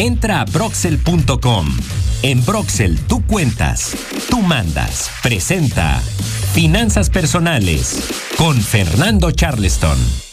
Entra a broxel.com. En Broxel tú cuentas, tú mandas. Presenta Finanzas Personales con Fernando Charleston.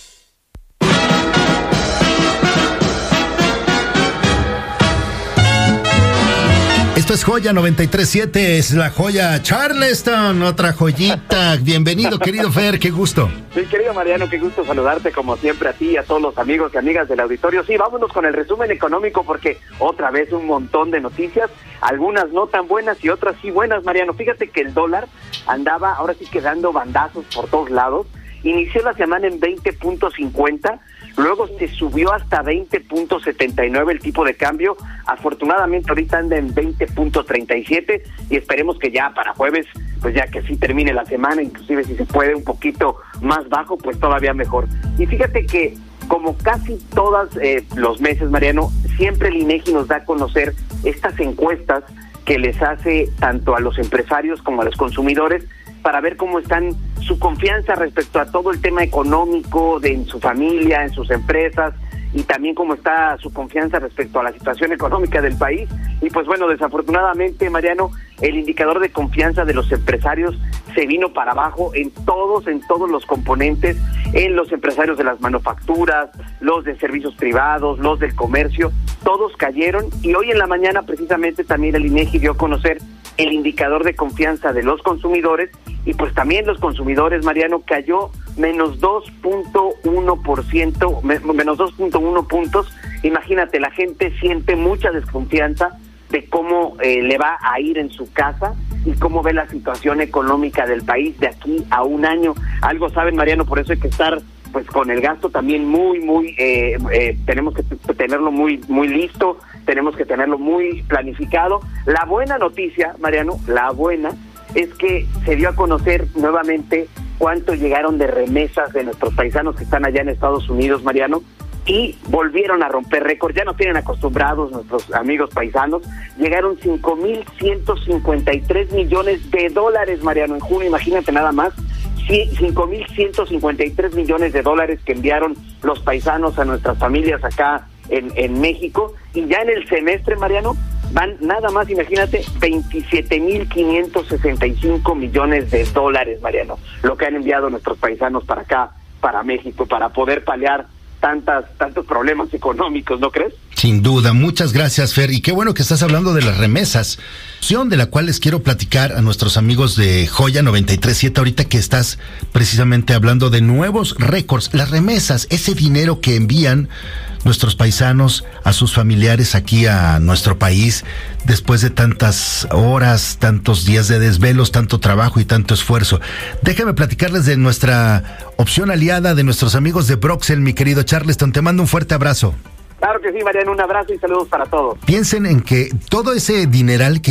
Es Joya 937, es la joya Charleston, otra joyita. Bienvenido, querido Fer, qué gusto. Sí, querido Mariano, qué gusto saludarte como siempre a ti y a todos los amigos y amigas del auditorio. Sí, vámonos con el resumen económico porque otra vez un montón de noticias, algunas no tan buenas y otras sí buenas, Mariano. Fíjate que el dólar andaba ahora sí quedando bandazos por todos lados. Inició la semana en 20.50 Luego se subió hasta 20.79 el tipo de cambio. Afortunadamente ahorita anda en 20.37 y esperemos que ya para jueves, pues ya que sí termine la semana, inclusive si se puede un poquito más bajo, pues todavía mejor. Y fíjate que como casi todos eh, los meses, Mariano, siempre el INEGI nos da a conocer estas encuestas que les hace tanto a los empresarios como a los consumidores para ver cómo están su confianza respecto a todo el tema económico de en su familia, en sus empresas y también cómo está su confianza respecto a la situación económica del país. Y pues bueno, desafortunadamente, Mariano, el indicador de confianza de los empresarios se vino para abajo en todos, en todos los componentes, en los empresarios de las manufacturas, los de servicios privados, los del comercio, todos cayeron y hoy en la mañana precisamente también el INEGI dio a conocer el indicador de confianza de los consumidores y pues también los consumidores, Mariano, cayó menos 2.1%, menos 2.1 puntos. Imagínate, la gente siente mucha desconfianza de cómo eh, le va a ir en su casa y cómo ve la situación económica del país de aquí a un año. Algo saben, Mariano, por eso hay que estar pues con el gasto también muy, muy, eh, eh, tenemos que tenerlo muy, muy listo, tenemos que tenerlo muy planificado. La buena noticia, Mariano, la buena es que se dio a conocer nuevamente cuánto llegaron de remesas de nuestros paisanos que están allá en Estados Unidos, Mariano, y volvieron a romper récord. Ya no tienen acostumbrados nuestros amigos paisanos. Llegaron 5.153 millones de dólares, Mariano, en junio, imagínate nada más. 5.153 millones de dólares que enviaron los paisanos a nuestras familias acá en, en México. Y ya en el semestre, Mariano, van nada más, imagínate, 27.565 millones de dólares, Mariano, lo que han enviado nuestros paisanos para acá, para México, para poder paliar tantas, tantos problemas económicos, ¿no crees? Sin duda, muchas gracias, Fer. Y qué bueno que estás hablando de las remesas, de la cual les quiero platicar a nuestros amigos de Joya 937, ahorita que estás precisamente hablando de nuevos récords. Las remesas, ese dinero que envían nuestros paisanos a sus familiares aquí a nuestro país después de tantas horas, tantos días de desvelos, tanto trabajo y tanto esfuerzo. Déjame platicarles de nuestra opción aliada, de nuestros amigos de Broxel, mi querido Charleston. Te mando un fuerte abrazo. Claro que sí, Mariano, un abrazo y saludos para todos. Piensen en que todo ese dineral que